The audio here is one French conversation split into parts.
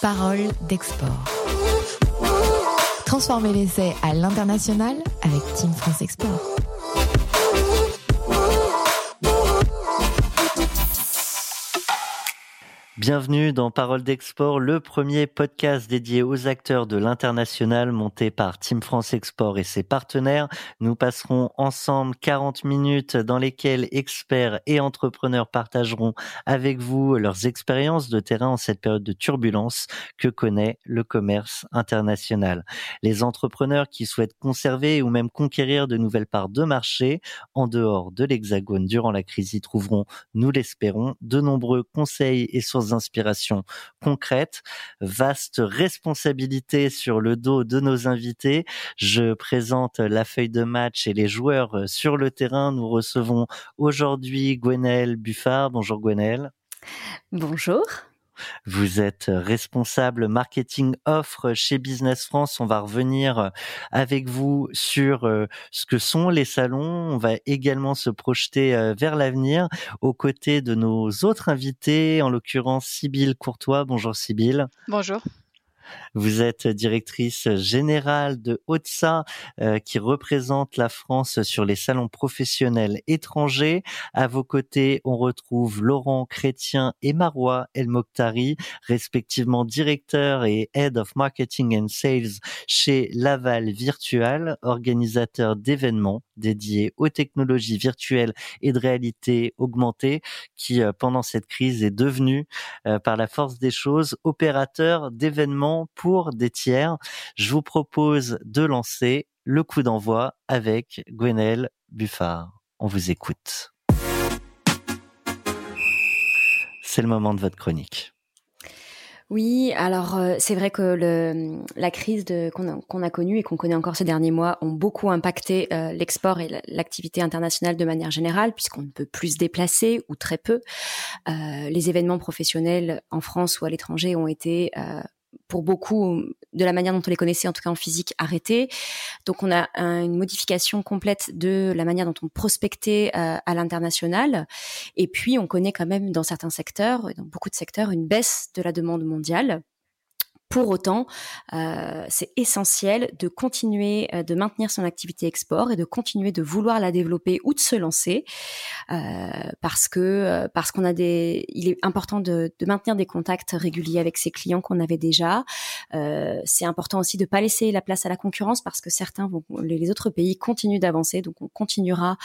Parole d'export. Transformer l'essai à l'international avec Team France Export. Bienvenue dans Parole d'Export, le premier podcast dédié aux acteurs de l'international monté par Team France Export et ses partenaires. Nous passerons ensemble 40 minutes dans lesquelles experts et entrepreneurs partageront avec vous leurs expériences de terrain en cette période de turbulence que connaît le commerce international. Les entrepreneurs qui souhaitent conserver ou même conquérir de nouvelles parts de marché en dehors de l'Hexagone durant la crise y trouveront, nous l'espérons, de nombreux conseils et sources inspirations concrètes, vaste responsabilité sur le dos de nos invités. Je présente la feuille de match et les joueurs sur le terrain. Nous recevons aujourd'hui Gwenelle Buffard. Bonjour Gwenelle. Bonjour. Vous êtes responsable marketing offre chez Business France. On va revenir avec vous sur euh, ce que sont les salons. On va également se projeter euh, vers l'avenir aux côtés de nos autres invités, en l'occurrence Sybille Courtois. Bonjour Sybille. Bonjour. Vous êtes directrice générale de OTSA, euh, qui représente la France sur les salons professionnels étrangers. À vos côtés, on retrouve Laurent Chrétien et Marois El Mokhtari, respectivement directeur et Head of Marketing and Sales chez Laval Virtual, organisateur d'événements dédiés aux technologies virtuelles et de réalité augmentée, qui euh, pendant cette crise est devenu, euh, par la force des choses, opérateur d'événements pour des tiers. Je vous propose de lancer le coup d'envoi avec Gwenelle Buffard. On vous écoute. C'est le moment de votre chronique. Oui, alors euh, c'est vrai que la crise qu'on a, connue et qu'on connaît encore ces derniers mois ont beaucoup impacté euh, l'export et l'activité internationale de manière générale, puisqu'on ne peut plus se déplacer ou très peu. Euh, les événements professionnels en France ou à l'étranger ont été pour beaucoup, de la manière dont on les connaissait, en tout cas en physique, arrêté. Donc on a une modification complète de la manière dont on prospectait euh, à l'international. Et puis on connaît quand même dans certains secteurs, dans beaucoup de secteurs, une baisse de la demande mondiale. Pour autant, euh, c'est essentiel de continuer euh, de maintenir son activité export et de continuer de vouloir la développer ou de se lancer, euh, parce que euh, parce qu'on a des, il est important de, de, maintenir des contacts réguliers avec ses clients qu'on avait déjà. Euh, c'est important aussi de pas laisser la place à la concurrence parce que certains vont, les autres pays continuent d'avancer, donc on continuera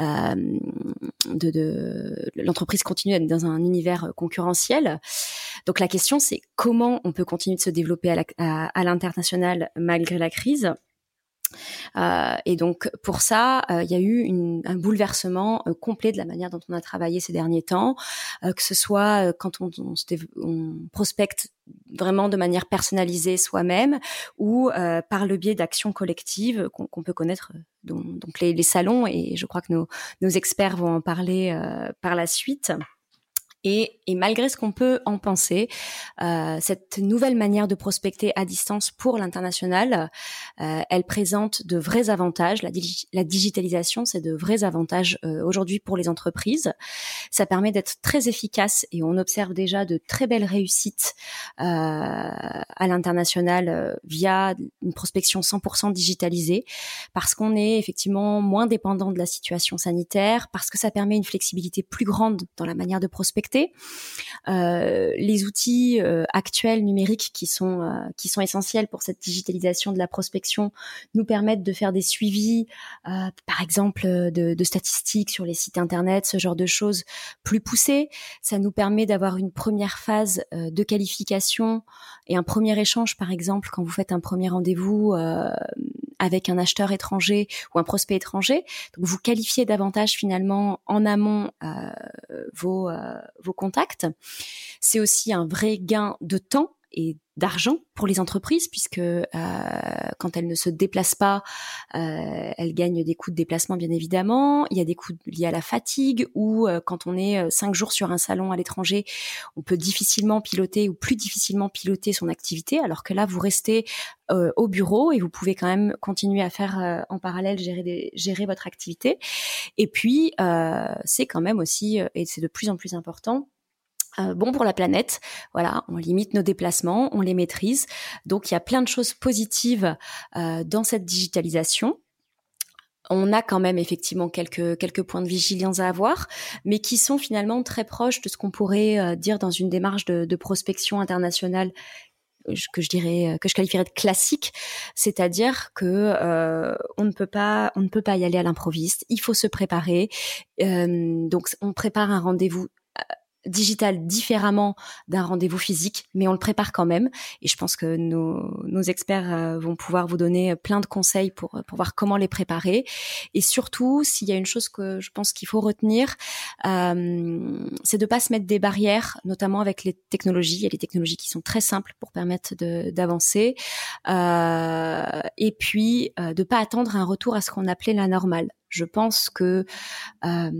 euh, de, de l'entreprise continue d'être dans un univers concurrentiel. Donc la question c'est comment on peut continuer de se développer à l'international malgré la crise. Euh, et donc pour ça, euh, il y a eu un bouleversement euh, complet de la manière dont on a travaillé ces derniers temps, que ce soit quand on, prospecte vraiment de manière personnalisée soi-même ou par le biais d'actions collectives qu'on peut connaître, donc, les, salons. Et je crois que nos experts vont en parler par la suite. Et, et malgré ce qu'on peut en penser, euh, cette nouvelle manière de prospecter à distance pour l'international, euh, elle présente de vrais avantages. La, digitalisation, c'est de vrais avantages euh, aujourd'hui pour les entreprises. Ça permet d'être très efficace et on observe déjà de très belles réussites euh, à l'international euh, via une prospection 100% digitalisée, parce qu'on est effectivement moins dépendant de la situation sanitaire, parce que ça permet une flexibilité plus grande dans la manière de prospecter euh, les outils euh, actuels numériques qui sont euh, qui sont essentiels pour cette digitalisation de la prospection nous permettent de faire des suivis, par exemple de, de, statistiques sur les sites internet, ce genre de choses plus poussées. Ça nous permet d'avoir une première phase de qualification et un premier échange, par exemple, quand vous faites un premier rendez-vous avec un acheteur étranger ou un prospect étranger. Donc vous qualifiez davantage finalement en amont euh, vos, euh, vos contacts. C'est aussi un vrai gain de temps et d'argent pour les entreprises puisque euh, quand elles ne se déplacent pas, euh, elles gagnent des coûts de déplacement bien évidemment. Il y a des coûts liés à la fatigue ou euh, quand on est euh, cinq jours sur un salon à l'étranger, on peut difficilement piloter ou plus difficilement piloter son activité, alors que là vous restez euh, au bureau et vous pouvez quand même continuer à faire en parallèle gérer des, gérer votre activité. Et puis c'est quand même aussi et c'est de plus en plus important bon pour la planète. Voilà, on limite nos déplacements, on les maîtrise. Donc il y a plein de choses positives dans cette digitalisation on a quand même effectivement quelques quelques points de vigilance à avoir, mais qui sont finalement très proches de ce qu'on pourrait euh, dire dans une démarche de, prospection internationale que je dirais que je qualifierais de classique, c'est-à-dire que euh, on ne peut pas on ne peut pas y aller à l'improviste, il faut se préparer. Euh, donc on prépare un rendez-vous digital différemment d'un rendez-vous physique, mais on le prépare quand même. Et je pense que nos, experts euh, vont pouvoir vous donner plein de conseils pour, pour voir comment les préparer. Et surtout, s'il y a une chose que je pense qu'il faut retenir, euh, c'est de pas se mettre des barrières, notamment avec les technologies. Il y a des technologies qui sont très simples pour permettre d'avancer. Euh, et puis, euh, de pas attendre un retour à ce qu'on appelait la normale. Je pense que euh,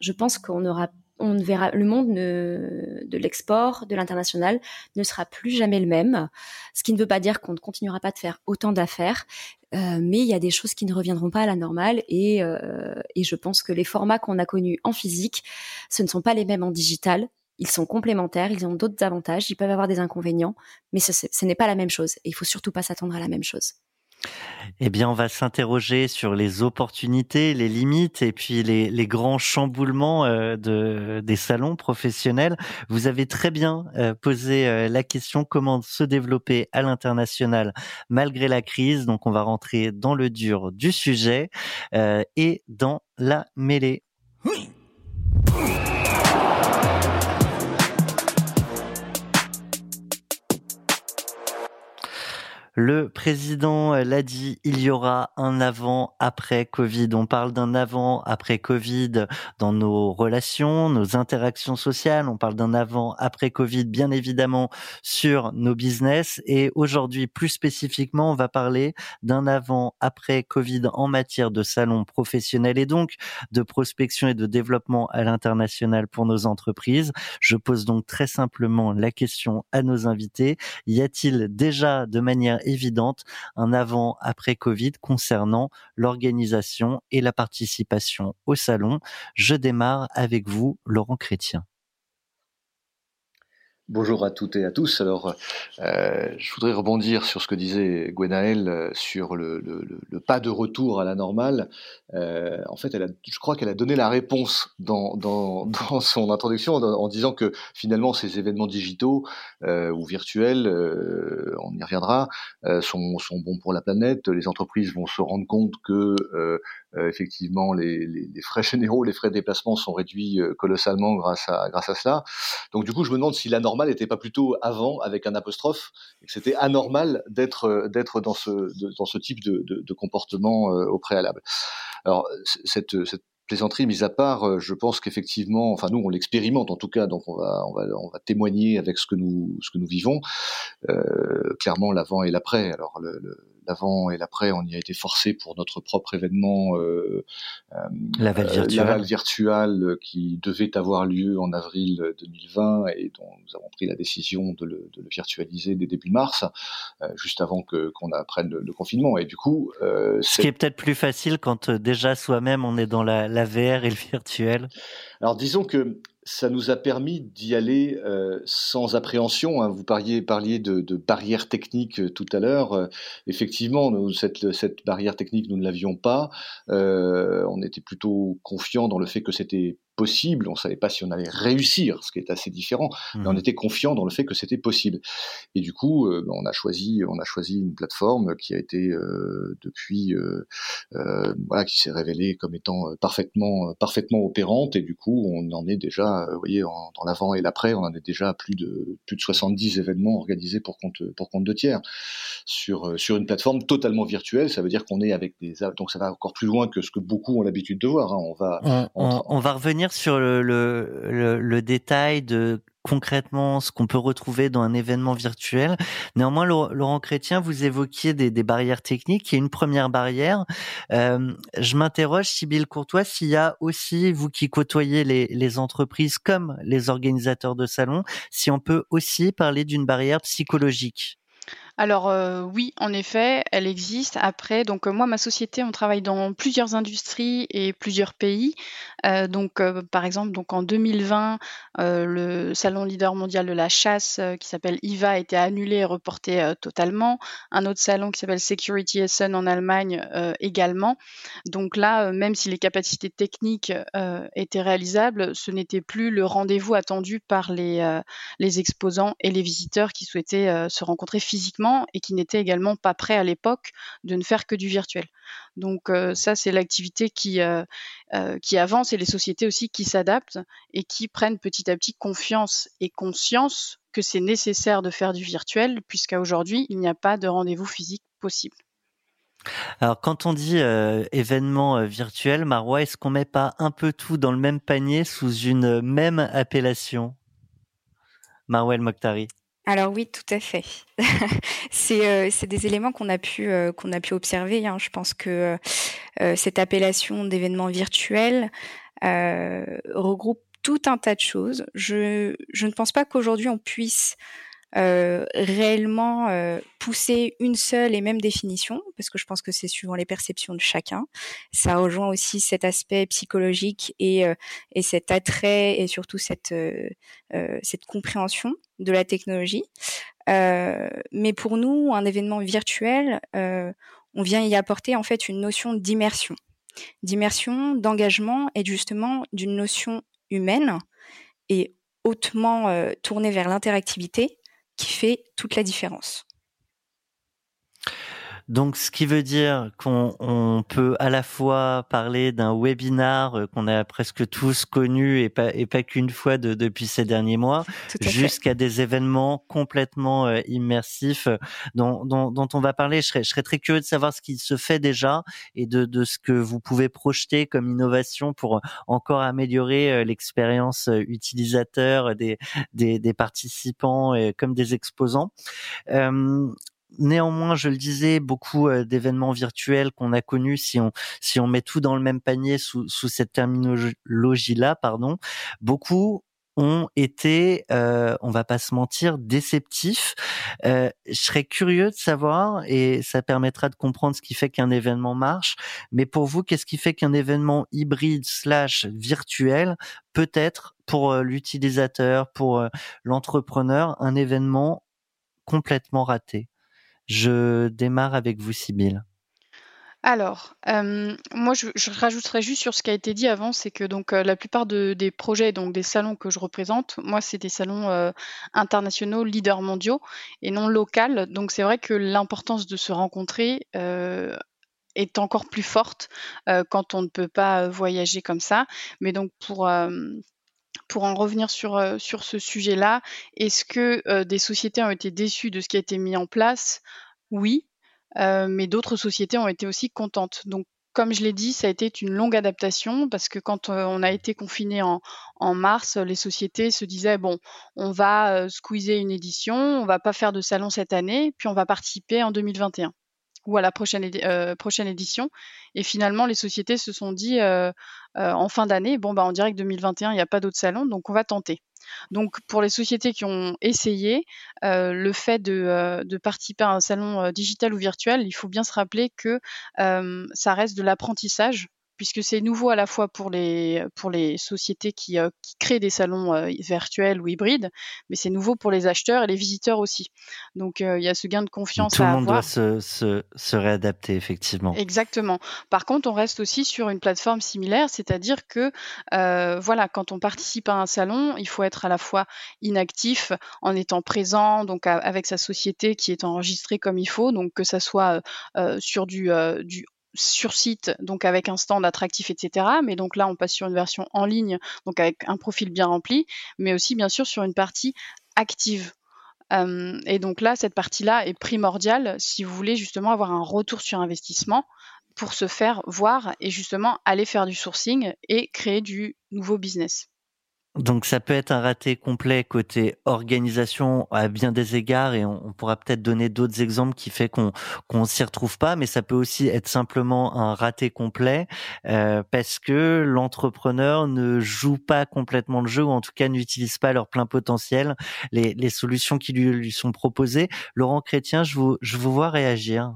je pense qu'on aura on verra le monde de l'export, de l'international ne sera plus jamais le même. Ce qui ne veut pas dire qu'on ne continuera pas de faire autant d'affaires, euh, mais il y a des choses qui ne reviendront pas à la normale et, euh, et je pense que les formats qu'on a connus en physique, ce ne sont pas les mêmes en digital. Ils sont complémentaires, ils ont d'autres avantages, ils peuvent avoir des inconvénients, mais ce, ce n'est pas la même chose et il faut surtout pas s'attendre à la même chose. Eh bien, on va s'interroger sur les opportunités, les limites et puis les, grands chamboulements euh, de, des salons professionnels. Vous avez très bien euh, posé euh, la question comment se développer à l'international malgré la crise. Donc, on va rentrer dans le dur du sujet et dans la mêlée. Le président l'a dit, il y aura un avant-après Covid. On parle d'un avant-après Covid dans nos relations, nos interactions sociales. On parle d'un avant-après Covid, bien évidemment, sur nos business. Et aujourd'hui, plus spécifiquement, on va parler d'un avant-après Covid en matière de salon professionnel et donc de prospection et de développement à l'international pour nos entreprises. Je pose donc très simplement la question à nos invités. Y a-t-il déjà de manière évidente un avant-après Covid concernant l'organisation et la participation au salon. Je démarre avec vous, Laurent Chrétien. Bonjour à toutes et à tous. Alors, euh, je voudrais rebondir sur ce que disait Gwenaël euh, sur le, pas de retour à la normale. Euh, en fait, elle a, je crois qu'elle a donné la réponse dans, son introduction en, disant que finalement ces événements digitaux ou virtuels, on y reviendra, sont, sont bons pour la planète. Les entreprises vont se rendre compte que euh, effectivement, les, les, les, frais généraux, les frais de déplacement sont réduits euh, colossalement grâce à, grâce à cela. Donc du coup, je me demande si la normale n'était pas plutôt avant avec un apostrophe, et que c'était anormal d'être euh, d'être dans ce dans ce type de, de, de comportement au préalable. Alors cette, cette plaisanterie mise à part, je pense qu'effectivement, enfin nous on l'expérimente en tout cas, donc on va on va on va témoigner avec ce que nous ce que nous vivons. Euh, clairement l'avant et l'après. Alors le, le l'avant et l'après, on y a été forcé pour notre propre événement euh, euh Laval virtuel. virtual qui devait avoir lieu en avril 2020 et dont nous avons pris la décision de le, de le virtualiser dès début mars, euh, juste avant que qu'on apprenne le, le, confinement. Et du coup, euh, ce qui est peut-être plus facile quand euh, déjà soi-même on est dans la, la VR et le virtuel. Alors disons que ça nous a permis d'y aller euh, sans appréhension. Hein. Vous parliez, parliez de, de barrières techniques euh, tout à l'heure. Euh, effectivement, nous, cette, cette, barrière technique, nous ne l'avions pas. On était plutôt confiant dans le fait que c'était possible. On savait pas si on allait réussir, ce qui est assez différent, mais on mmh. était confiant dans le fait que c'était possible. Et du coup, euh, on a choisi, on a choisi une plateforme qui a été euh, depuis, euh, euh voilà, qui s'est révélée comme étant parfaitement, parfaitement opérante. Et du coup, on en est déjà, vous voyez, en, dans l'avant et l'après, on en est déjà à plus de plus de 70 événements organisés pour compte pour compte de tiers sur sur une plateforme totalement virtuelle. Ça veut dire qu'on est avec des donc ça va encore plus loin que ce que beaucoup ont l'habitude de voir. Hein. On va on, on va revenir sur le, détail de concrètement ce qu'on peut retrouver dans un événement virtuel. Néanmoins, Laurent Chrétien, vous évoquiez des, des barrières techniques. Il y a une première barrière. Euh, je m'interroge, Sybille Courtois, s'il y a aussi, vous qui côtoyez les, les entreprises comme les organisateurs de salons, si on peut aussi parler d'une barrière psychologique. Alors euh, oui, en effet, elle existe. Après, donc euh, moi, ma société, on travaille dans plusieurs industries et plusieurs pays. Euh, donc par exemple, donc en 2020, le salon leader mondial de la chasse qui s'appelle IVA a été annulé et reporté totalement. Un autre salon qui s'appelle Security Essen en Allemagne également. Donc là, même si les capacités techniques étaient réalisables, ce n'était plus le rendez-vous attendu par les, les exposants et les visiteurs qui souhaitaient se rencontrer physiquement et qui n'étaient également pas prêts à l'époque de ne faire que du virtuel. Donc euh, ça, c'est l'activité qui, euh, euh, qui avance et les sociétés aussi qui s'adaptent et qui prennent petit à petit confiance et conscience que c'est nécessaire de faire du virtuel puisqu'à aujourd'hui, il n'y a pas de rendez-vous physique possible. Alors, quand on dit événement virtuel, Marois, est-ce qu'on met pas un peu tout dans le même panier sous une même appellation? Marois El Mokhtari alors oui, tout à fait. Euh, c'est des éléments qu'on a pu euh, qu'on a pu observer. Hein. Je pense que euh, cette appellation d'événement virtuel regroupe tout un tas de choses. Je ne pense pas qu'aujourd'hui on puisse euh, réellement euh, pousser une seule et même définition, parce que je pense que c'est suivant les perceptions de chacun. Ça rejoint aussi cet aspect psychologique et, euh, et cet attrait et surtout cette, cette compréhension de la technologie. mais pour nous, un événement virtuel, on vient y apporter en fait une notion d'immersion, d'immersion, d'engagement et justement d'une notion humaine et hautement tournée vers l'interactivité qui fait toute la différence. Donc, ce qui veut dire qu'on peut à la fois parler d'un webinar euh, qu'on a presque tous connu et pas, et pas qu'une fois depuis ces derniers mois, jusqu'à des événements complètement euh, immersifs euh, dont, on va parler. Je serais, je serais très curieux de savoir ce qui se fait déjà et de, de ce que vous pouvez projeter comme innovation pour encore améliorer l'expérience utilisateur des, des, des participants et comme des exposants. Néanmoins, je le disais, beaucoup euh, d'événements virtuels qu'on a connus, si on si on met tout dans le même panier sous, sous cette terminologie-là, pardon, beaucoup ont été, euh, on va pas se mentir, déceptifs. Euh, je serais curieux de savoir, et ça permettra de comprendre ce qui fait qu'un événement marche. Mais pour vous, qu'est-ce qui fait qu'un événement hybride slash virtuel peut être pour euh, l'utilisateur, pour l'entrepreneur, un événement complètement raté? Je démarre avec vous, Sybille. Alors, euh, moi, je, rajouterais juste sur ce qui a été dit avant, c'est que donc euh, la plupart des projets, donc des salons que je représente, moi, c'est des salons euh, internationaux, leaders mondiaux et non locaux. Donc, c'est vrai que l'importance de se rencontrer est encore plus forte quand on ne peut pas voyager comme ça. Mais donc, pour pour en revenir sur, sur ce sujet-là, est-ce que des sociétés ont été déçues de ce qui a été mis en place? Oui, mais d'autres sociétés ont été aussi contentes. Donc, comme je l'ai dit, ça a été une longue adaptation parce que quand on a été confiné en, en, mars, les sociétés se disaient bon, on va squeezer une édition, on va pas faire de salon cette année, puis on va participer en 2021 ou à la prochaine, euh, prochaine édition. Et finalement, les sociétés se sont dit euh, euh, en fin d'année, bon, bah, on dirait que 2021, il n'y a pas d'autres salons, donc on va tenter. Donc pour les sociétés qui ont essayé, le fait de, de, participer à un salon digital ou virtuel, il faut bien se rappeler que ça reste de l'apprentissage puisque c'est nouveau à la fois pour les, pour les sociétés qui, euh, qui créent des salons euh, virtuels ou hybrides, mais c'est nouveau pour les acheteurs et les visiteurs aussi. Donc euh, il y a ce gain de confiance Tout à avoir. Tout le monde doit se, se, se, réadapter, effectivement. Exactement. Par contre, on reste aussi sur une plateforme similaire, c'est-à-dire que voilà, quand on participe à un salon, il faut être à la fois inactif en étant présent, donc avec sa société qui est enregistrée comme il faut, donc que ça soit sur du, du sur site, donc avec un stand attractif, etc. Mais donc là, on passe sur une version en ligne, donc avec un profil bien rempli, mais aussi bien sûr sur une partie active. Euh, et donc là, cette partie-là est primordiale si vous voulez justement avoir un retour sur investissement pour se faire voir et justement aller faire du sourcing et créer du nouveau business. Donc ça peut être un raté complet côté organisation à bien des égards et on, pourra peut-être donner d'autres exemples qui fait qu'on qu'on s'y retrouve pas, mais ça peut aussi être simplement un raté complet euh, parce que l'entrepreneur ne joue pas complètement le jeu ou en tout cas n'utilise pas leur plein potentiel, les, solutions qui lui, lui sont proposées. Laurent Chrétien, je vous je vous vois réagir.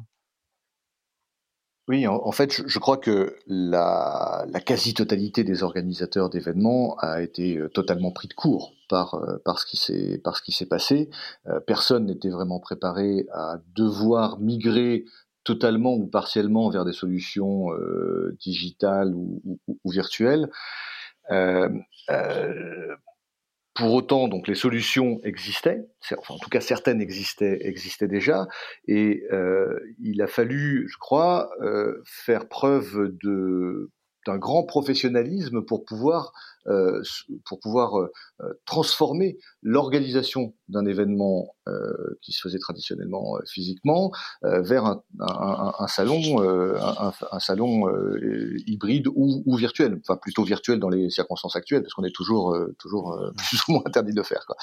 Oui, en, fait, je, crois que la, quasi-totalité des organisateurs d'événements a été euh, totalement pris de court par, euh, par ce qui s'est par ce qui s'est passé. Euh, personne n'était vraiment préparé à devoir migrer totalement ou partiellement vers des solutions digitales ou, ou virtuelles. Pour autant, donc les solutions existaient, en tout cas certaines existaient, existaient déjà, et euh, il a fallu, je crois, euh, faire preuve de d'un grand professionnalisme pour pouvoir euh, pour pouvoir euh, euh, transformer l'organisation d'un événement euh, qui se faisait traditionnellement physiquement vers un, un, un salon un, un, salon hybride ou, ou, virtuel enfin plutôt virtuel dans les circonstances actuelles parce qu'on est toujours toujours plus ou moins interdit de faire quoi.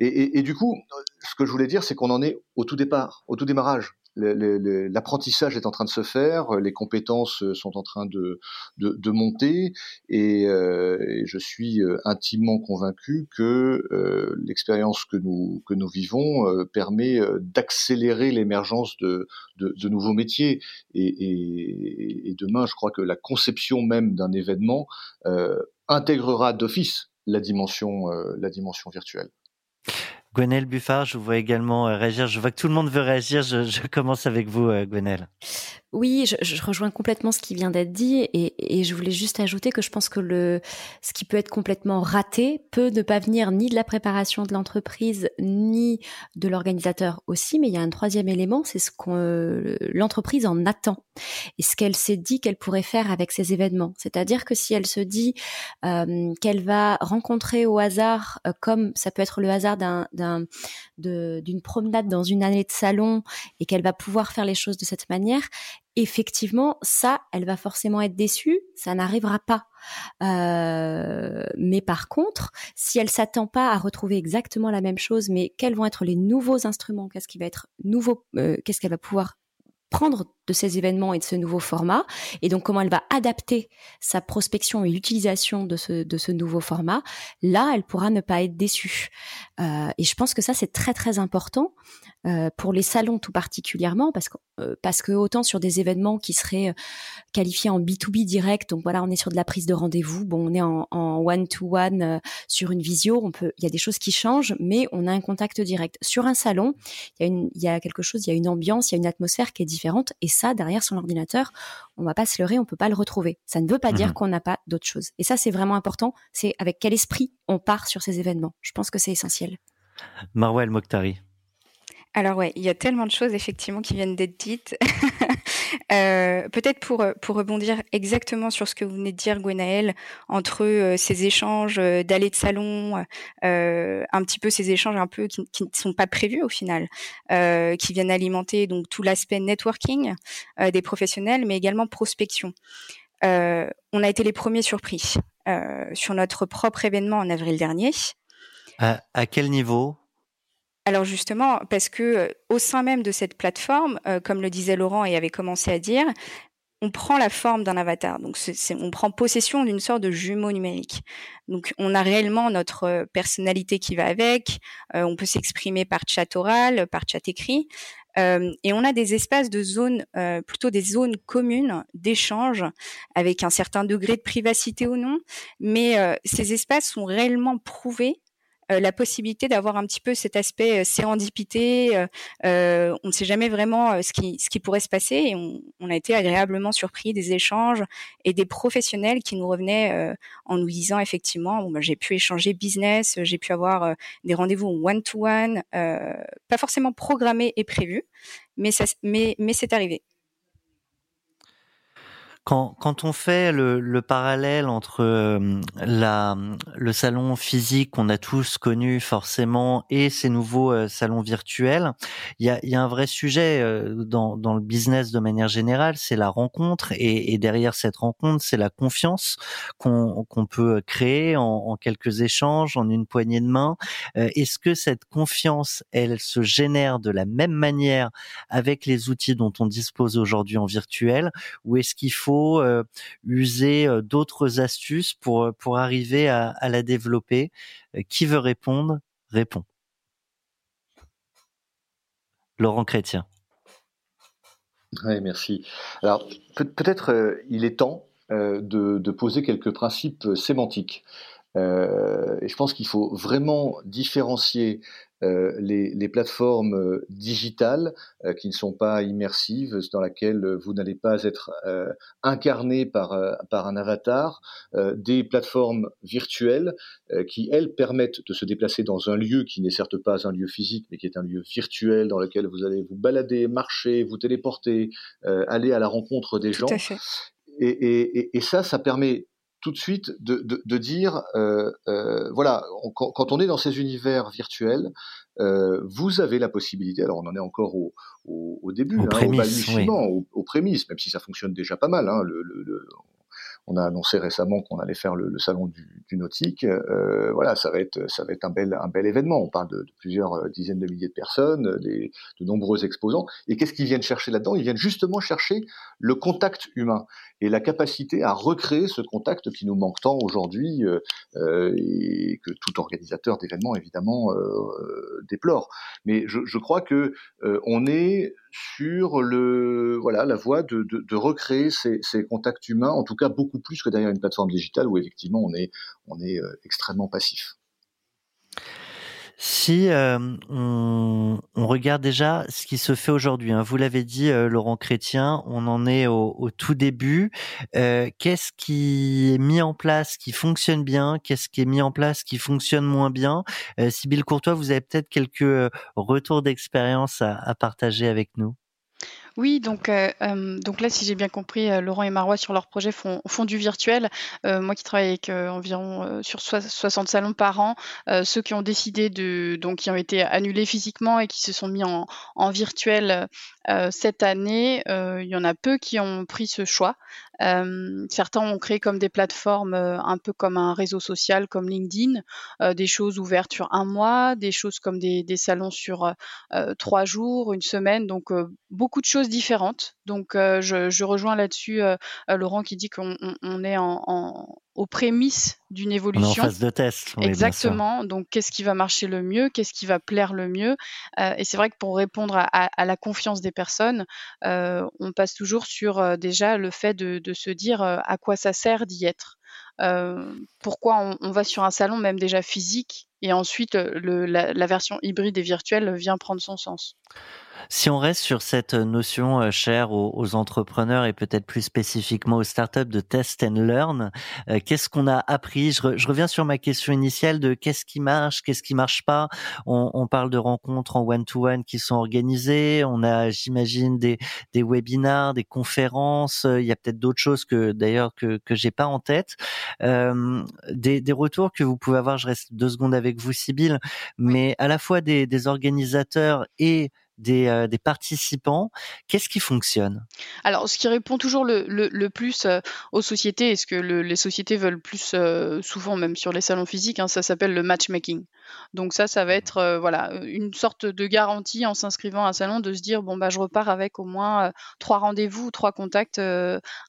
Et, et, et, du coup ce que je voulais dire c'est qu'on en est au tout départ au tout démarrage l'apprentissage est en train de se faire, les compétences sont en train de, de, monter, et, euh, je suis euh, intimement convaincu que euh, l'expérience que nous, que nous vivons permet d'accélérer l'émergence de, de, nouveaux métiers. Et, et, demain, je crois que la conception même d'un événement intégrera d'office la dimension, la dimension virtuelle. Gwenelle Buffard, je vous vois également euh, réagir. Je vois que tout le monde veut réagir. Je, je commence avec vous, euh, Gwenelle. Oui, je, rejoins complètement ce qui vient d'être dit et, et, je voulais juste ajouter que je pense que le, ce qui peut être complètement raté peut ne pas venir ni de la préparation de l'entreprise ni de l'organisateur aussi, mais il y a un troisième élément, c'est ce que l'entreprise en attend et ce qu'elle s'est dit qu'elle pourrait faire avec ces événements. C'est-à-dire que si elle se dit euh, qu'elle va rencontrer au hasard, euh, comme ça peut être le hasard d'un, d'une promenade dans une année de salon et qu'elle va pouvoir faire les choses de cette manière, effectivement, ça, elle va forcément être déçue, ça n'arrivera pas. Euh, mais par contre, si elle s'attend pas à retrouver exactement la même chose, mais quels vont être les nouveaux instruments, qu'est-ce qui va être nouveau, euh, qu'est-ce qu'elle va pouvoir prendre de ces événements et de ce nouveau format, et donc comment elle va adapter sa prospection et l'utilisation de ce, de ce nouveau format, là, elle pourra ne pas être déçue. Euh, et je pense que ça, c'est très très important euh, pour les salons tout particulièrement, parce que, euh, parce que autant sur des événements qui seraient qualifiés en B2B direct, donc voilà, on est sur de la prise de rendez-vous, bon, on est en, one-to-one sur une visio, on peut, il y a des choses qui changent, mais on a un contact direct. Sur un salon, il y a, une, il y a quelque chose, il y a une ambiance, il y a une atmosphère qui est différente, et ça, derrière son ordinateur, on va pas se leurrer, on peut pas le retrouver. Ça ne veut pas dire mhm. qu'on n'a pas d'autres choses. Et ça, c'est vraiment important. C'est avec quel esprit on part sur ces événements. Je pense que c'est essentiel. Marwa El Mokhtari. Alors ouais, il y a tellement de choses effectivement qui viennent d'être dites. euh, Peut-être pour pour rebondir exactement sur ce que vous venez de dire, Gwenaël, entre euh, ces échanges euh, d'allées de salon, euh, un petit peu ces échanges un peu qui, ne sont pas prévus au final, euh, qui viennent alimenter donc tout l'aspect networking des professionnels, mais également prospection. on a été les premiers surpris sur notre propre événement en avril dernier. à quel niveau? Alors justement, parce que euh, au sein même de cette plateforme, euh, comme le disait Laurent et avait commencé à dire, on prend la forme d'un avatar. Donc, on prend possession d'une sorte de jumeau numérique. Donc, on a réellement notre euh, personnalité qui va avec. on peut s'exprimer par chat oral, par chat écrit, et on a des espaces de zones, plutôt des zones communes d'échange, avec un certain degré de privacité ou non. Mais ces espaces sont réellement prouvés euh, la possibilité d'avoir un petit peu cet aspect euh, sérendipité. Euh, on ne sait jamais vraiment ce qui, ce qui pourrait se passer et on, on, a été agréablement surpris des échanges et des professionnels qui nous revenaient en nous disant effectivement, bon, bah, j'ai pu échanger business, j'ai pu avoir des rendez-vous one-to-one, pas forcément programmés et prévus, mais, ça, mais, mais c'est arrivé. Quand, quand on fait le, le parallèle entre euh, la, le salon physique qu'on a tous connu forcément et ces nouveaux euh, salons virtuels, il y a, y a, un vrai sujet euh, dans, dans le business de manière générale, c'est la rencontre et, et, derrière cette rencontre, c'est la confiance qu'on qu'on peut créer en, en, quelques échanges, en une poignée de main. Est-ce que cette confiance, elle se génère de la même manière avec les outils dont on dispose aujourd'hui en virtuel ou est-ce qu'il faut euh, user euh, d'autres astuces pour euh, pour arriver à, la développer. qui veut répondre Répond. Laurent Chrétien. Oui, merci. Alors peut-être il est temps de, poser quelques principes sémantiques. Euh, et je pense qu'il faut vraiment différencier euh, les, les, plateformes euh, digitales euh, qui ne sont pas immersives, dans laquelle vous n'allez pas être incarné par, par un avatar, des plateformes virtuelles qui, elles, permettent de se déplacer dans un lieu qui n'est certes pas un lieu physique, mais qui est un lieu virtuel dans lequel vous allez vous balader, marcher, vous téléporter, aller à la rencontre des gens. Et, et, et, ça, ça permet tout de suite de, de, de dire, euh, euh, voilà, quand, quand, on est dans ces univers virtuels, euh, vous avez la possibilité, alors on en est encore au, au, au début, au, hein, prémices, oui. aux, prémices, même si ça fonctionne déjà pas mal. Hein, le, le, on a annoncé récemment qu'on allait faire le, salon du, du nautique. Voilà, ça va être ça va être un bel un bel événement. On parle de, de plusieurs dizaines de milliers de personnes, des, de nombreux exposants. Et qu'est-ce qu'ils viennent chercher là-dedans? Ils viennent justement chercher le contact humain et la capacité à recréer ce contact qui nous manque tant aujourd'hui euh, euh et que tout organisateur d'événements évidemment euh, déplore. Mais je, je crois que euh, on est sur le voilà la voie de, de, de recréer ces, ces, contacts humains, en tout cas beaucoup plus que derrière une plateforme digitale où effectivement on est on est euh, extrêmement passif. Si euh, on, on, regarde déjà ce qui se fait aujourd'hui, hein, vous l'avez dit, euh, Laurent Chrétien, on en est au, au tout début. Euh, qu'est-ce qui est mis en place qui fonctionne bien? Qu'est-ce qui est mis en place qui fonctionne moins bien? Euh, Sybille Courtois, vous avez peut-être quelques euh, retours d'expérience à, à partager avec nous oui, donc, euh, euh, donc là, si j'ai bien compris, euh, Laurent et Marois sur leur projet font, font du virtuel. Moi qui travaille avec environ sur 60 salons par an, ceux qui ont décidé de, donc qui ont été annulés physiquement et qui se sont mis en, en virtuel cette année, il y en a peu qui ont pris ce choix. Certains ont créé comme des plateformes, un peu comme un réseau social comme LinkedIn, des choses ouvertes sur un mois, des choses comme des, des salons sur trois jours, une semaine, donc beaucoup de choses différentes. Donc, euh, je, je, rejoins là-dessus euh, euh Laurent qui dit qu'on on, on est en, en, aux prémices d'une évolution. On est en phase de test. Oui, Exactement. Donc, qu'est-ce qui va marcher le mieux? Qu'est-ce qui va plaire le mieux? Euh, Et c'est vrai que pour répondre à, à, à, la confiance des personnes, euh, on passe toujours sur euh, déjà le fait de, de se dire à quoi ça sert d'y être. pourquoi on, on, va sur un salon même déjà physique et ensuite le, la, la version hybride et virtuelle vient prendre son sens? Si on reste sur cette notion euh, chère aux, aux entrepreneurs et peut-être plus spécifiquement aux startups de test and learn, euh, qu'est-ce qu'on a appris? Je, re, je, reviens sur ma question initiale de qu'est-ce qui marche, qu'est-ce qui marche pas. On, on parle de rencontres en one-to-one -one qui sont organisées. On a, j'imagine, des, des webinars, des conférences. Il y a peut-être d'autres choses que d'ailleurs que que j'ai pas en tête. Euh, des, des retours que vous pouvez avoir. Je reste deux secondes avec vous, Sybille, mais à la fois des, des organisateurs et des, euh, des participants. Qu'est-ce qui fonctionne? Alors, ce qui répond toujours le, le, le plus euh, aux sociétés, et ce que le, les sociétés veulent plus euh, souvent, même sur les salons physiques, hein, ça s'appelle le matchmaking. Donc ça, ça va mmh. être voilà une sorte de garantie en s'inscrivant à un salon de se dire bon bah je repars avec au moins trois rendez-vous ou trois contacts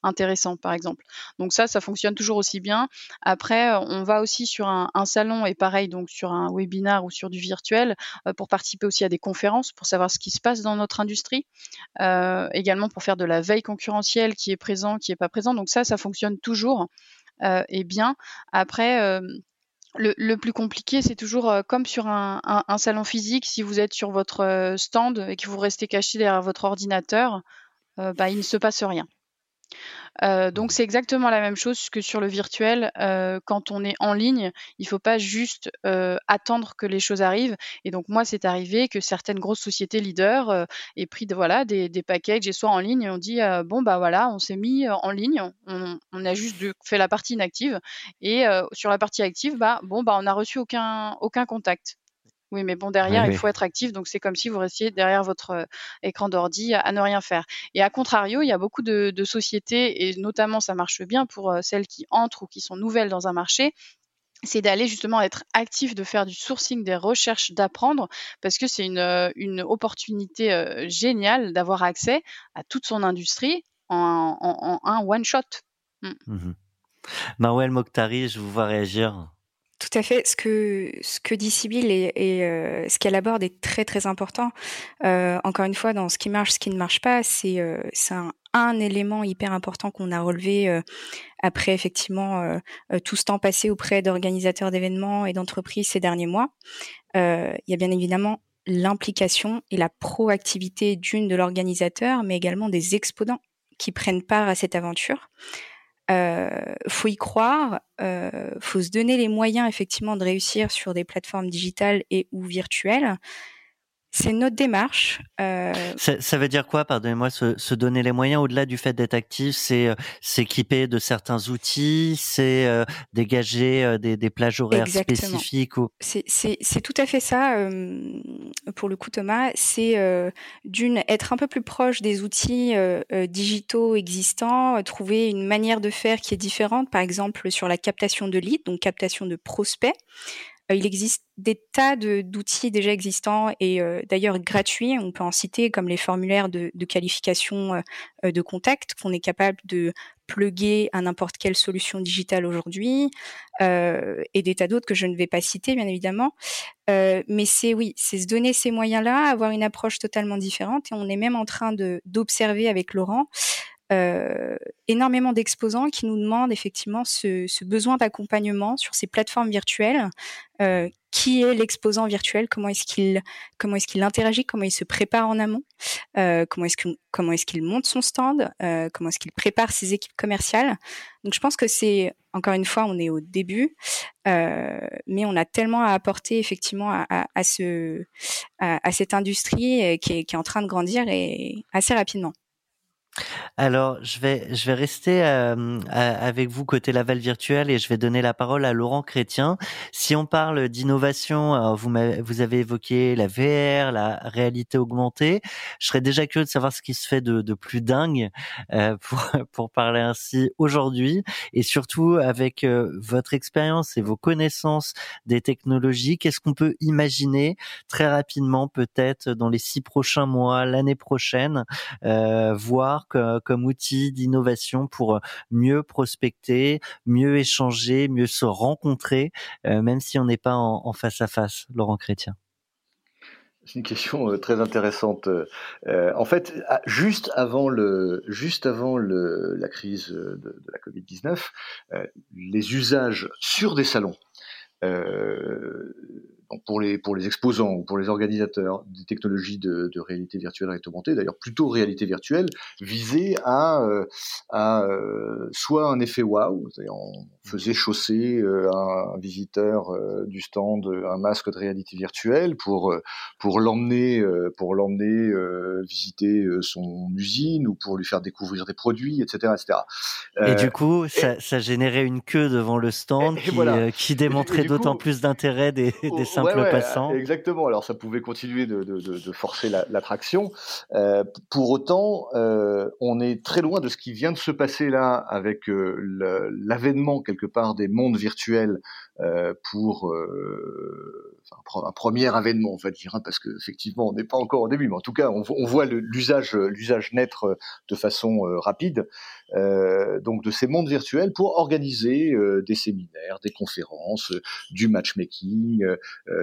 intéressants par exemple. Donc ça, ça fonctionne toujours aussi bien. Après, on va aussi sur un, un salon et pareil donc sur un webinar ou sur du virtuel pour participer aussi à des conférences pour savoir ce qui se passe dans notre industrie. également pour faire de la veille concurrentielle qui est présent, qui est pas présent. Donc ça, ça fonctionne toujours et bien. Après le, le, plus compliqué, c'est toujours euh, comme sur un, salon physique, si vous êtes sur votre euh, stand et que vous restez caché derrière votre ordinateur, euh, bah, il ne se passe rien. Euh, donc c'est exactement la même chose que sur le virtuel. Euh, quand on est en ligne, il ne faut pas juste euh, attendre que les choses arrivent. Et donc moi, c'est arrivé que certaines grosses sociétés leaders aient pris des, des packages et soit en ligne et on dit bon bah voilà, on s'est mis en ligne, on, a juste fait la partie inactive et sur la partie active, bah bon bah on n'a reçu aucun contact. Oui, mais bon, derrière, il faut être actif. Donc, c'est comme si vous restiez derrière votre euh, écran d'ordi à, ne rien faire. Et à contrario, il y a beaucoup de, sociétés, et notamment, ça marche bien pour euh, celles qui entrent ou qui sont nouvelles dans un marché, c'est d'aller justement être actif, de faire du sourcing, des recherches, d'apprendre, parce que c'est une, euh, une opportunité géniale d'avoir accès à toute son industrie en, un one-shot. Mm. Mmh Mokhtari, je vous vois réagir. Tout à fait. Ce que ce que dit Sibyl et, euh, ce qu'elle aborde est très très important. Euh, encore une fois, dans ce qui marche, ce qui ne marche pas, c'est euh, un, un, élément hyper important qu'on a relevé après effectivement tout ce temps passé auprès d'organisateurs d'événements et d'entreprises ces derniers mois. Il y a bien évidemment l'implication et la proactivité d'une de l'organisateur, mais également des exposants qui prennent part à cette aventure. Euh, faut y croire, euh, faut se donner les moyens effectivement de réussir sur des plateformes digitales et ou virtuelles. C'est notre démarche. Euh... Ça, ça, veut dire quoi, pardonnez-moi, se, se, donner les moyens au-delà du fait d'être actif, c'est euh, s'équiper de certains outils, c'est euh, dégager des, des, plages horaires spécifiques. Ou... C'est tout à fait ça. pour le coup, Thomas, c'est d'une être un peu plus proche des outils digitaux existants, trouver une manière de faire qui est différente, par exemple sur la captation de leads, donc captation de prospects. Euh, il existe des tas d'outils déjà existants et euh, d'ailleurs gratuits. On peut en citer comme les formulaires de, qualification euh, de contact qu'on est capable de pluguer à n'importe quelle solution digitale aujourd'hui et des tas d'autres que je ne vais pas citer bien évidemment. mais c'est oui, c'est se donner ces moyens-là, avoir une approche totalement différente et on est même en train d'observer avec Laurent énormément d'exposants qui nous demandent effectivement ce, ce besoin d'accompagnement sur ces plateformes virtuelles. Euh, qui est l'exposant virtuel? Comment est-ce qu'il comment est-ce qu'il interagit? Comment il se prépare en amont? Euh, Comment est-ce que comment est-ce qu'il monte son stand? Euh, Comment est-ce qu'il prépare ses équipes commerciales? Donc je pense que c'est encore une fois on est au début, euh, mais on a tellement à apporter effectivement à, à, à ce à, cette industrie qui est, qui est en train de grandir et assez rapidement. Alors, je vais, je vais rester euh, avec vous côté Laval virtuel et je vais donner la parole à Laurent Chrétien. Si on parle d'innovation, vous, avez évoqué la VR, la réalité augmentée. Je serais déjà curieux de savoir ce qui se fait de, de plus dingue euh, pour, pour parler ainsi aujourd'hui et surtout avec euh, votre expérience et vos connaissances des technologies, qu'est-ce qu'on peut imaginer très rapidement, peut-être dans les six prochains mois, l'année prochaine, euh, comme outil d'innovation pour euh, mieux prospecter, mieux échanger, mieux se rencontrer, euh, même si on n'est pas en, face à face, Laurent Chrétien c'est une question euh, très intéressante. en fait, juste avant le, juste avant le, la crise de, la Covid-19, les usages sur des salons pour les, pour les exposants ou pour les organisateurs des technologies de, de réalité virtuelle et augmentée, d'ailleurs plutôt réalité virtuelle, visait à, euh, à euh, soit un effet waouh, on faisait chausser euh, un, visiteur du stand un masque de réalité virtuelle pour, pour l'emmener pour l'emmener visiter son usine ou pour lui faire découvrir des produits, etc. etc. et du coup, ça, ça, générait une queue devant le stand qui, qui, démontrait d'autant plus d'intérêt des, des Exactement. Alors ça pouvait continuer de, de, de, forcer l'attraction. euh, pour autant, euh, on est très loin de ce qui vient de se passer là avec euh, l'avènement quelque part des mondes virtuels pour euh, un premier avènement, on va dire, hein, parce que effectivement, on n'est pas encore au début, mais en tout cas, on, voit l'usage l'usage naître de façon rapide. Euh, donc de ces mondes virtuels pour organiser euh, des séminaires, des conférences, euh, du matchmaking,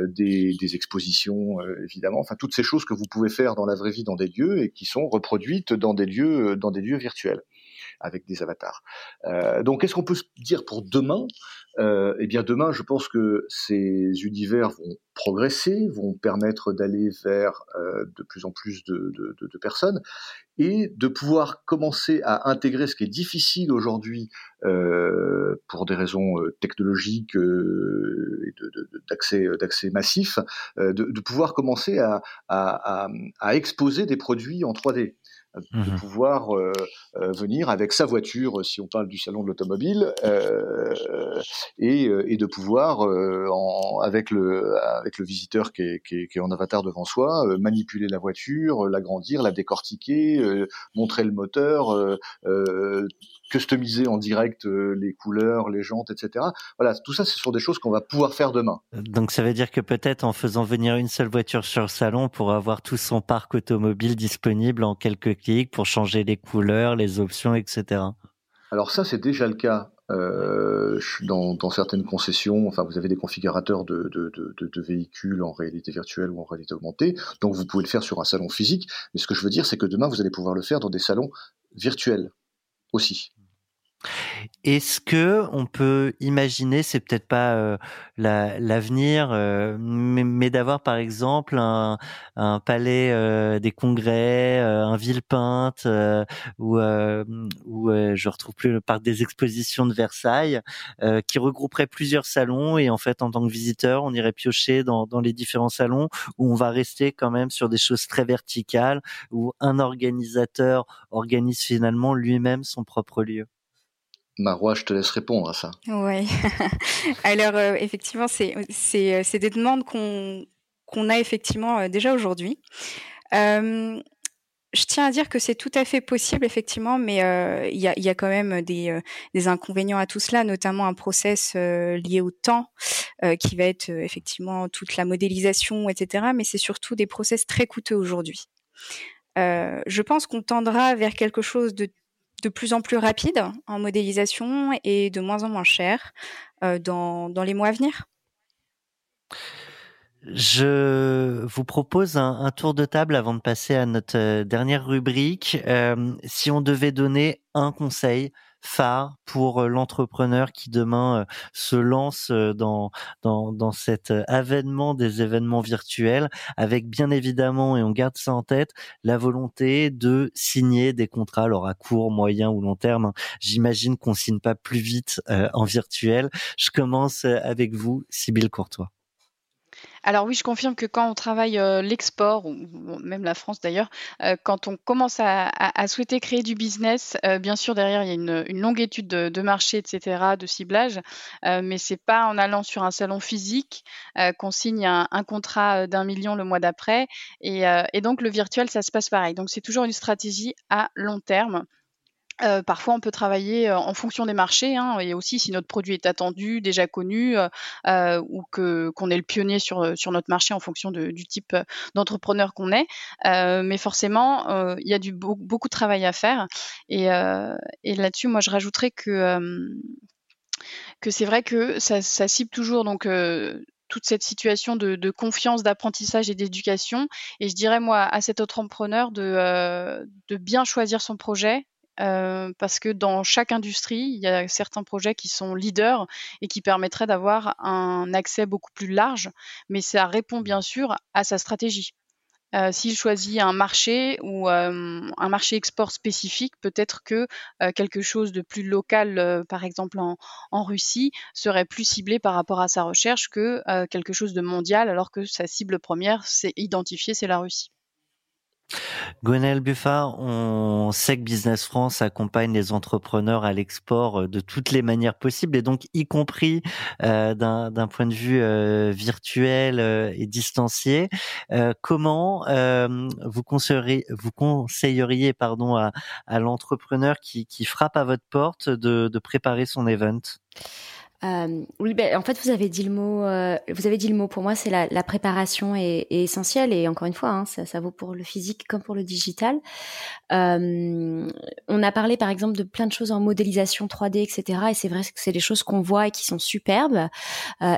des, des, expositions évidemment, enfin toutes ces choses que vous pouvez faire dans la vraie vie dans des lieux et qui sont reproduites dans des lieux virtuels avec des avatars. donc qu'est-ce qu'on peut dire pour demain euh, eh bien demain, je pense que ces univers vont progresser, vont permettre d'aller vers euh, de plus en plus de, personnes et de pouvoir commencer à intégrer ce qui est difficile aujourd'hui euh, pour des raisons euh, technologiques euh, et d'accès massif, euh, de, pouvoir commencer à exposer des produits en 3D de mmh pouvoir euh, euh, venir avec sa voiture, si on parle du salon de l'automobile, euh, et, et, de pouvoir, en, avec, le, avec le visiteur qui est, qui, est, qui est en avatar devant soi, manipuler la voiture, l'agrandir, la décortiquer, montrer le moteur, customiser en direct euh, les couleurs, les jantes, etc. Voilà, tout ça, ce sont des choses qu'on va pouvoir faire demain. Donc ça veut dire que peut-être en faisant venir une seule voiture sur le salon, on pourra avoir tout son parc automobile disponible en quelques clics pour changer les couleurs, les options, etc. Alors ça, c'est déjà le cas. Euh, dans, dans, certaines concessions, enfin, vous avez des configurateurs de, de, de, de, véhicules en réalité virtuelle ou en réalité augmentée, donc vous pouvez le faire sur un salon physique. Mais ce que je veux dire, c'est que demain, vous allez pouvoir le faire dans des salons virtuels aussi. Est-ce que on peut imaginer, c'est peut-être pas euh, l'avenir, euh, mais, d'avoir par exemple un, palais euh, des congrès, un Villepinte, ou où je retrouve plus le parc des expositions de Versailles, qui regrouperait plusieurs salons et en fait en tant que visiteur, on irait piocher dans, dans les différents salons où on va rester quand même sur des choses très verticales, où un organisateur organise finalement lui-même son propre lieu? Marois, je te laisse répondre à ça. Oui. Alors, euh, effectivement, euh, c'est des demandes qu'on, qu'on a effectivement euh, déjà aujourd'hui. Je tiens à dire que c'est tout à fait possible, effectivement, mais il y, a, y, a, quand même des, des, inconvénients à tout cela, notamment un process lié au temps, qui va être effectivement toute la modélisation, etc. Mais c'est surtout des process très coûteux aujourd'hui. je pense qu'on tendra vers quelque chose de de plus en plus rapide en modélisation et de moins en moins cher euh, dans, les mois à venir je vous propose un, un, tour de table avant de passer à notre euh, dernière rubrique. Euh, si on devait donner un conseil phare pour euh, l'entrepreneur qui demain euh, se lance euh, dans, dans, dans cet avènement des événements virtuels avec bien évidemment, et on garde ça en tête, la volonté de signer des contrats, alors à court, moyen ou long terme. Hein. J'imagine qu'on signe pas plus vite en virtuel. Je commence avec vous, Sybille Courtois. Alors oui, je confirme que quand on travaille euh, l'export, ou même la France d'ailleurs, euh, quand on commence à, souhaiter créer du business, euh, bien sûr derrière il y a une, longue étude de, marché, etc., de ciblage, mais c'est pas en allant sur un salon physique qu'on signe un, contrat d'un million le mois d'après. Et donc le virtuel, ça se passe pareil. Donc c'est toujours une stratégie à long terme. Euh, parfois, on peut travailler euh, en fonction des marchés, hein, et aussi si notre produit est attendu, déjà connu, euh, ou que qu'on est le pionnier sur sur notre marché en fonction du type d'entrepreneur qu'on est. mais forcément, il y a du beaucoup de travail à faire. Et, là-dessus, moi, je rajouterais que que c'est vrai que ça, cible toujours donc toute cette situation de, de confiance, d'apprentissage et d'éducation. Et je dirais, moi, à cet entrepreneur de, de bien choisir son projet, euh, parce que dans chaque industrie, il y a certains projets qui sont leaders et qui permettraient d'avoir un accès beaucoup plus large, mais ça répond bien sûr à sa stratégie. Euh, S'il choisit un marché ou euh, un marché export spécifique, peut-être que euh, quelque chose de plus local, par exemple en, en, Russie, serait plus ciblé par rapport à sa recherche que quelque chose de mondial, alors que sa cible première, c'est identifié, c'est la Russie. Gwenaël Buffard, on sait que Business France accompagne les entrepreneurs à l'export euh, de toutes les manières possibles et donc y compris euh, d'un point de vue euh, virtuel et distancié. Comment vous conseilleriez, vous conseilleriez pardon à, l'entrepreneur qui, frappe à votre porte de préparer son event? Euh, oui, ben, en fait, vous avez dit le mot. Euh, vous avez dit le mot. Pour moi, c'est la, la, préparation est, est, essentielle et encore une fois, hein, ça, ça, vaut pour le physique comme pour le digital. Euh, on a parlé, par exemple, de plein de choses en modélisation 3D, etc. Et c'est vrai que c'est des choses qu'on voit et qui sont superbes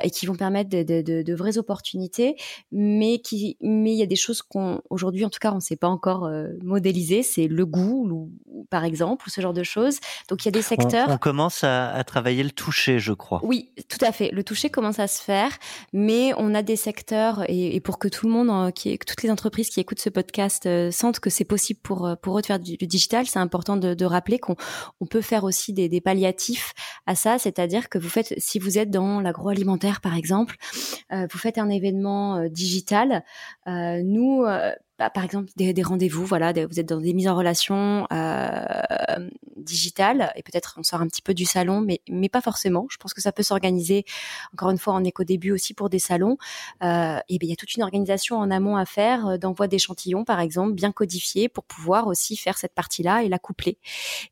et qui vont permettre de, de, de, de, vraies opportunités. Mais qui, mais il y a des choses qu'on aujourd'hui, en tout cas, on ne sait pas encore modéliser. C'est le goût, ou, par exemple, ou ce genre de choses. Donc, il y a des secteurs. On, on commence à, à travailler le toucher, je crois. Oui, tout à fait. Le toucher commence à se faire, mais on a des secteurs et, pour que tout le monde, euh, toutes les entreprises qui écoutent ce podcast euh, sentent que c'est possible pour euh, eux de faire du, digital, c'est important de, de rappeler qu'on on peut faire aussi des, des palliatifs à ça, c'est-à-dire que vous faites, si vous êtes dans l'agroalimentaire par exemple, vous faites un événement digital. nous bah, par exemple des, des rendez-vous, voilà, vous êtes dans des mises en relation euh, digitales et peut-être on sort un petit peu du salon, mais mais pas forcément. Je pense que ça peut s'organiser. Encore une fois, en éco début aussi pour des salons. Euh, et ben il y a toute une organisation en amont à faire euh, d'envoi d'échantillons, par exemple, bien codifiés pour pouvoir aussi faire cette partie-là et la coupler.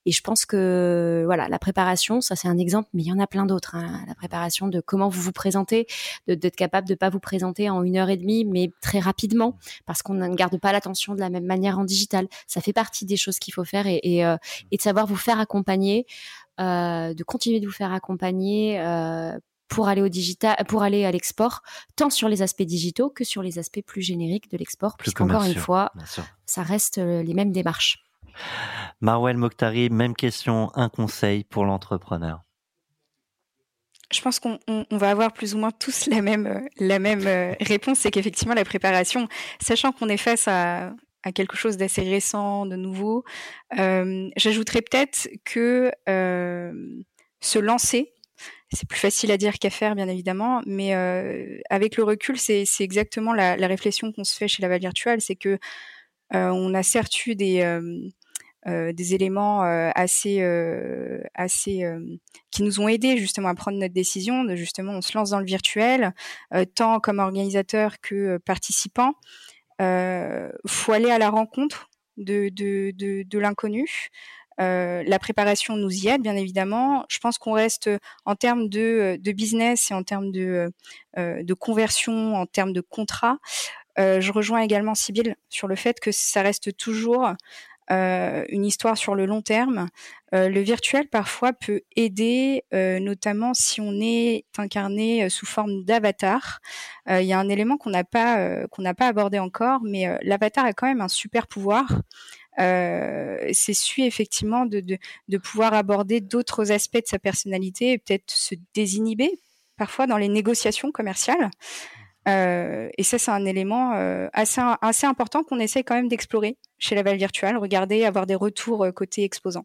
Et je pense que voilà, la préparation, ça c'est un exemple, mais il y en a plein d'autres. Hein. La préparation de comment vous vous présentez, d'être capable de pas vous présenter en une heure et demie, mais très rapidement, parce qu'on garde pas l'attention de la même manière en digital. Ça fait partie des choses qu'il faut faire et, euh, de savoir vous faire accompagner, euh, de continuer de vous faire accompagner euh, pour aller au digital, pour aller à l'export, tant sur les aspects digitaux que sur les aspects plus génériques de l'export, puisqu'encore une fois, ça reste les mêmes démarches. Marwel Mokhtari, même question, un conseil pour l'entrepreneur je pense qu'on va avoir plus ou moins tous la même, euh, la même euh, réponse, c'est qu'effectivement la préparation, sachant qu'on est face à, à quelque chose d'assez récent, de nouveau, euh, j'ajouterais peut-être que euh, se lancer, c'est plus facile à dire qu'à faire, bien évidemment, mais euh, avec le recul, c'est exactement la, la réflexion qu'on se fait chez la Val Virtuelle, c'est que on a certes eu des euh, des éléments euh, assez euh, assez qui nous ont aidés justement à prendre notre décision justement on se lance dans le virtuel tant comme organisateur que participant euh, faut aller à la rencontre de de de, l'inconnu la préparation nous y aide, bien évidemment. Je pense qu'on reste en termes de, de business et en termes de, de conversion, en termes de contrat. Je rejoins également Sybille sur le fait que ça reste toujours euh, une histoire sur le long terme. Euh, le virtuel parfois peut aider, euh, notamment si on est incarné sous forme d'avatar. Il y a un élément qu'on n'a pas qu'on n'a pas abordé encore, mais l'avatar a quand même un super pouvoir. c'est celui effectivement de, de, de pouvoir aborder d'autres aspects de sa personnalité et peut-être se désinhiber parfois dans les négociations commerciales. Euh, et ça, c'est un élément euh, assez, assez important qu'on essaie quand même d'explorer chez la Val Virtuelle, regarder, avoir des retours euh, côté exposant.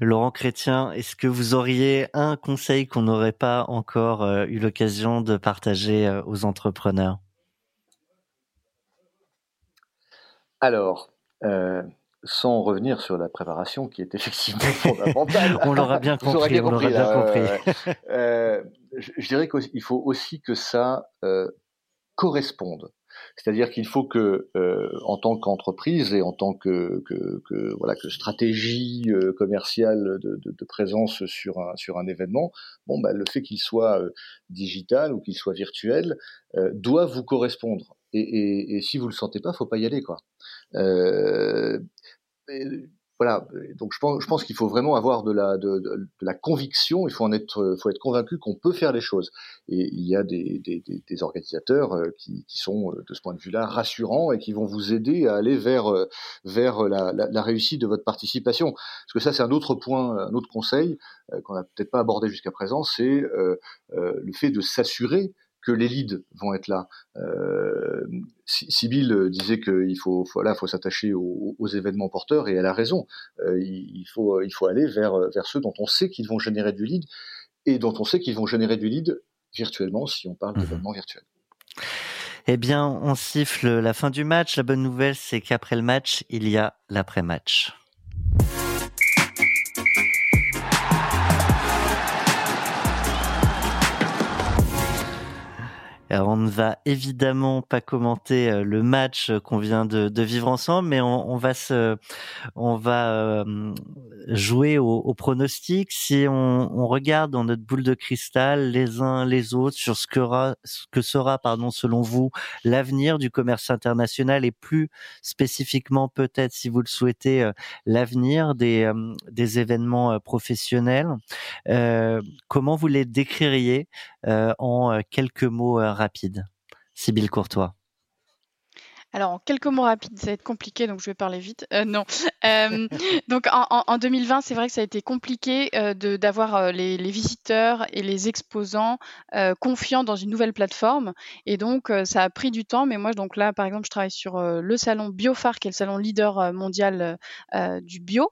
Laurent Chrétien, est-ce que vous auriez un conseil qu'on n'aurait pas encore eu l'occasion de partager aux entrepreneurs? Alors, sans revenir sur la préparation qui est effectivement fondamentale. on l'aura bien compris. on l'aura bien compris. euh, je, je, dirais qu'il faut aussi que ça euh, corresponde. C'est-à-dire qu'il faut que, euh, en tant qu'entreprise et en tant que, que, que, voilà que stratégie euh, commerciale de, de, de, présence sur un sur un événement, bon bah le fait qu'il soit euh, digital ou qu'il soit virtuel euh, doit vous correspondre. Et, et, et, si vous le sentez pas, faut pas y aller quoi. Euh, voilà. Donc je pense, je pense qu'il faut vraiment avoir de la, de, de, la conviction. Il faut en être, faut être convaincu qu'on peut faire les choses. Et il y a des, des, des organisateurs euh, qui, qui, sont euh, de ce point de vue-là rassurants et qui vont vous aider à aller vers euh, vers la, la, la réussite de votre participation. Parce que ça, c'est un autre point, un autre conseil qu'on n'a peut-être pas abordé jusqu'à présent, c'est euh, le fait de s'assurer que les leads vont être là. Euh, Sibyl disait qu'il faut, voilà, faut s'attacher aux, aux, événements porteurs et elle a raison. Euh, il, faut, il faut aller vers, vers ceux dont on sait qu'ils vont générer du lead et dont on sait qu'ils vont générer du lead virtuellement si on parle mmh. d'événements virtuels. Eh bien, on siffle la fin du match. La bonne nouvelle, c'est qu'après le match, il y a l'après-match. On ne va évidemment pas commenter euh, le match qu'on vient de, vivre ensemble, mais on, va se, on va euh, jouer au, pronostic. Si on, regarde dans notre boule de cristal les uns les autres sur ce que, que sera, pardon, selon vous, l'avenir du commerce international et plus spécifiquement peut-être, si vous le souhaitez, euh, l'avenir des, des événements professionnels. Euh, comment vous les décririez en quelques mots? Rapide. Sybille Courtois. Alors, en quelques mots rapides, ça va être compliqué, donc je vais parler vite. Euh, non. Euh, donc, en, 2020, c'est vrai que ça a été compliqué euh, d'avoir les, visiteurs et les exposants confiants dans une nouvelle plateforme. Et donc, ça a pris du temps. Mais moi, donc là, par exemple, je travaille sur le salon Biofar, qui est le salon leader mondial du bio.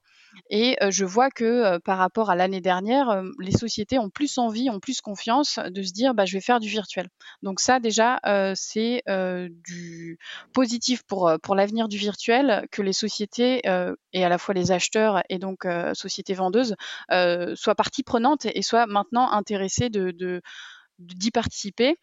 Et je vois que par rapport à l'année dernière, les sociétés ont plus envie, ont plus confiance de se dire bah, je vais faire du virtuel. Donc ça déjà, c'est du positif pour, l'avenir du virtuel que les sociétés et à la fois les acheteurs et donc sociétés vendeuses soient partie prenante et soient maintenant intéressées d'y participer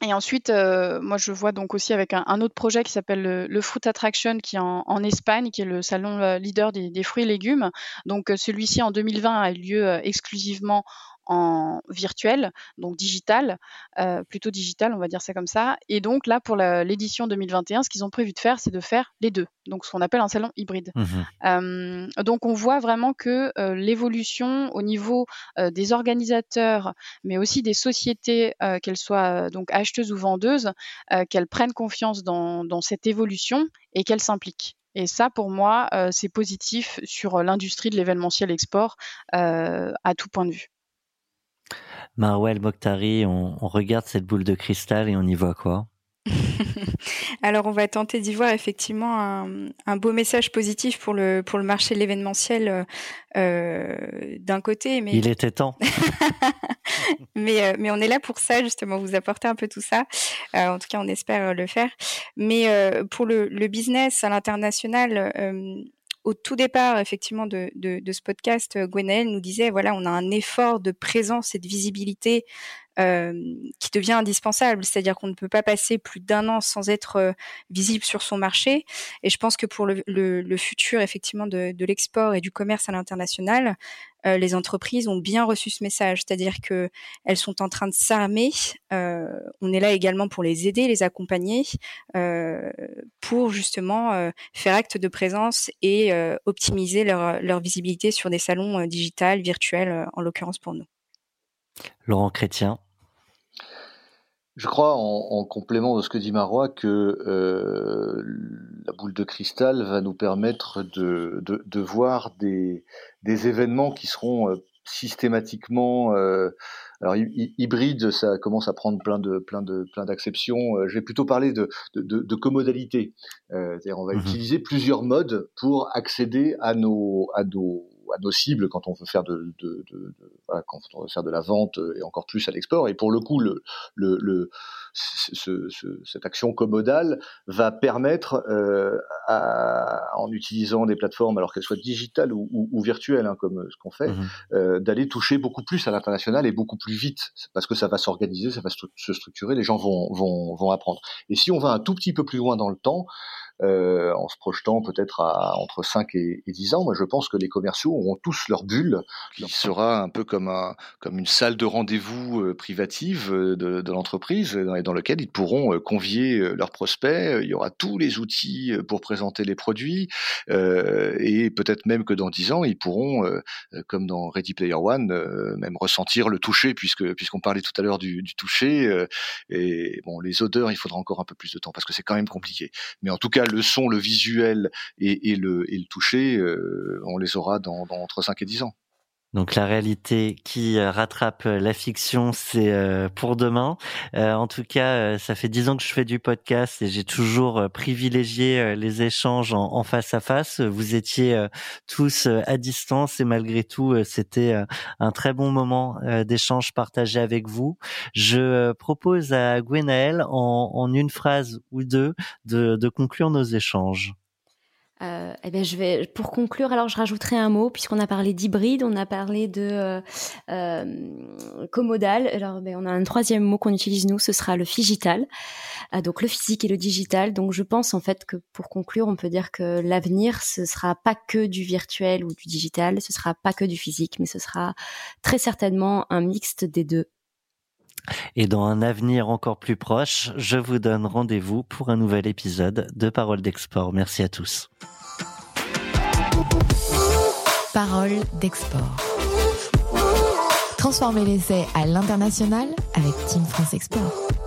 et ensuite, euh, moi, je vois donc aussi avec un, autre projet qui s'appelle le, Fruit Attraction, qui est en, Espagne, qui est le salon euh, leader des, des fruits et légumes. Donc, euh, celui-ci en 2020 a eu lieu exclusivement en virtuel, donc digital, euh, plutôt digital, on va dire ça comme ça. Et donc là, pour l'édition 2021, ce qu'ils ont prévu de faire, c'est de faire les deux, donc ce qu'on appelle un salon hybride. Mmh euh, donc on voit vraiment que euh, l'évolution au niveau des organisateurs, mais aussi des sociétés, qu'elles soient donc acheteuses ou vendeuses, qu'elles prennent confiance dans, dans cette évolution et qu'elles s'impliquent. Et ça, pour moi, c'est positif sur l'industrie de l'événementiel export à tout point de vue. Marwell Mokhtari, on, regarde cette boule de cristal et on y voit quoi? Alors, on va tenter d'y voir effectivement un, beau message positif pour le pour le marché de l'événementiel euh, d'un côté, mais il était temps. mais euh, mais on est là pour ça justement, vous apporter un peu tout ça. Euh, en tout cas, on espère le faire. Mais pour le, le business à l'international au tout départ, effectivement, de, ce podcast, euh, Gwenaëlle nous disait, voilà, on a un effort de présence et de visibilité qui devient indispensable. C'est-à-dire qu'on ne peut pas passer plus d'un an sans être euh, visible sur son marché. Et je pense que pour le, futur, effectivement, de, l'export et du commerce à l'international, les entreprises ont bien reçu ce message, c'est-à-dire que elles sont en train de s'armer. on est là également pour les aider, les accompagner, pour justement faire acte de présence et optimiser leur, leur, visibilité sur des salons digitales, virtuels, en l'occurrence pour nous. Laurent Chrétien. Je crois, en, complément de ce que dit Marois, que euh, la boule de cristal va nous permettre de, de, voir des, des, événements qui seront euh, systématiquement euh, alors hybride ça commence à prendre plein de plein de plein d'acceptions. Je vais plutôt parler de de, de commodalité. C'est-à-dire on va mmh utiliser plusieurs modes pour accéder à nos à nos à nos cibles quand on veut faire de, de, de, voilà, quand on veut faire de la vente et encore plus à l'export. Et pour le coup, le, le, le ce, ce, cette action commodale va permettre, euh, à, en utilisant des plateformes, alors qu'elles soient digitales ou, ou, ou virtuelles, hein, comme ce qu'on fait, mmh euh, d'aller toucher beaucoup plus à l'international et beaucoup plus vite, parce que ça va s'organiser, ça va se structurer, les gens vont, vont, vont apprendre. Et si on va un tout petit peu plus loin dans le temps, euh, en se projetant peut-être à entre 5 et, et, 10 ans. Moi, je pense que les commerciaux auront tous leur bulle, qui sera un peu comme, un, comme une salle de rendez-vous euh, privative euh, de, de l'entreprise, dans, dans lequel ils pourront convier leurs prospects. Il y aura tous les outils pour présenter les produits, et peut-être même que dans 10 ans, ils pourront, comme dans Ready Player One, même ressentir le toucher, puisque puisqu'on parlait tout à l'heure du, du toucher. et bon, les odeurs, il faudra encore un peu plus de temps parce que c'est quand même compliqué. Mais en tout cas, le son, le visuel et, le, et le toucher, euh, on les aura dans, dans entre 5 et 10 ans. Donc la réalité qui euh, rattrape euh, la fiction, c'est euh, pour demain. en tout cas, ça fait dix ans que je fais du podcast et j'ai toujours privilégié les échanges en, face à face. Vous étiez tous à distance et malgré tout, c'était un très bon moment d'échange partagé avec vous. Je propose à Gwenaël, en, une phrase ou deux, de, de conclure nos échanges. Euh, eh bien, je vais, pour conclure, alors je rajouterai un mot puisqu'on a parlé d'hybride, on a parlé de euh, euh commodal. Alors, ben, on a un troisième mot qu'on utilise nous, ce sera le figital. Euh, donc le physique et le digital. Donc, je pense en fait que pour conclure, on peut dire que l'avenir, ce sera pas que du virtuel ou du digital, ce sera pas que du physique, mais ce sera très certainement un mixte des deux. Et dans un avenir encore plus proche, je vous donne rendez-vous pour un nouvel épisode de Parole d'Export. Merci à tous. Parole d'Export. Transformez l'essai à l'international avec Team France Export.